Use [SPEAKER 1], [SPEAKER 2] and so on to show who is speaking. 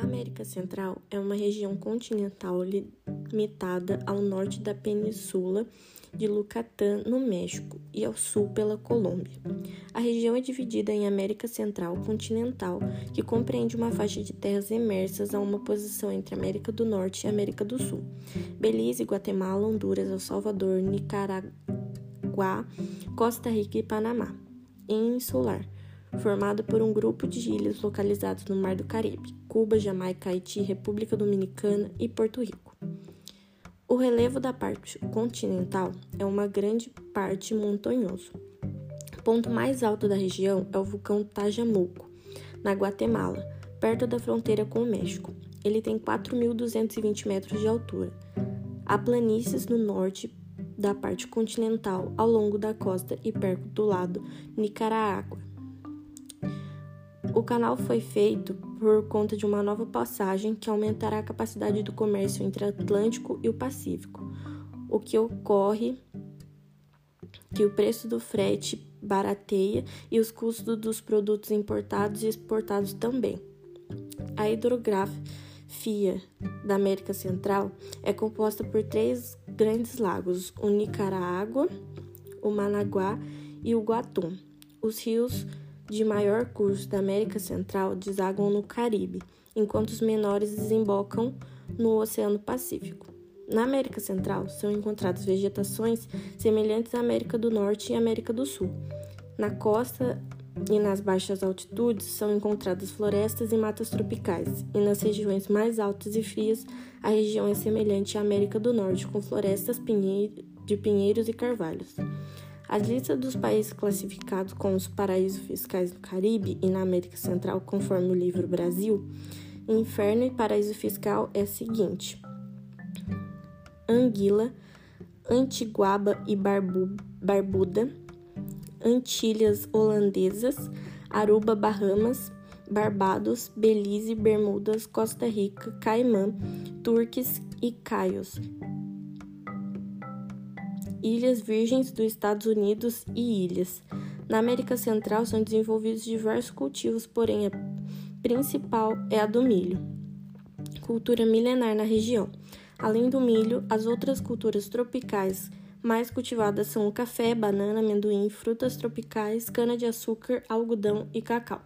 [SPEAKER 1] América Central é uma região continental limitada ao norte da península de Yucatán, no México, e ao sul pela Colômbia. A região é dividida em América Central continental, que compreende uma faixa de terras emersas a uma posição entre América do Norte e América do Sul. Belize, Guatemala, Honduras, El Salvador, Nicarágua, Costa Rica e Panamá. E insular formado por um grupo de ilhas localizadas no Mar do Caribe, Cuba, Jamaica, Haiti, República Dominicana e Porto Rico. O relevo da parte continental é uma grande parte montanhoso. O ponto mais alto da região é o vulcão Tajamuco, na Guatemala, perto da fronteira com o México. Ele tem 4.220 metros de altura. Há planícies no norte da parte continental, ao longo da costa e perto do lado Nicarágua. O canal foi feito por conta de uma nova passagem que aumentará a capacidade do comércio entre o Atlântico e o Pacífico, o que ocorre que o preço do frete barateia e os custos dos produtos importados e exportados também. A hidrografia da América Central é composta por três grandes lagos: o Nicarágua, o Managuá e o Guatum. Os rios de maior curso da América Central desaguam no Caribe, enquanto os menores desembocam no Oceano Pacífico. Na América Central são encontradas vegetações semelhantes à América do Norte e América do Sul. Na costa e nas baixas altitudes são encontradas florestas e matas tropicais, e nas regiões mais altas e frias a região é semelhante à América do Norte, com florestas de pinheiros e carvalhos. A lista dos países classificados como os paraísos fiscais do Caribe e na América Central, conforme o livro Brasil, Inferno e Paraíso Fiscal é a seguinte: Anguila, Antiguaba e Barbu, Barbuda, Antilhas Holandesas, Aruba, Bahamas, Barbados, Belize, Bermudas, Costa Rica, Caimã, Turques e Caios, Ilhas Virgens dos Estados Unidos e ilhas. Na América Central são desenvolvidos diversos cultivos, porém a principal é a do milho, cultura milenar na região. Além do milho, as outras culturas tropicais mais cultivadas são o café, banana, amendoim, frutas tropicais, cana-de-açúcar, algodão e cacau.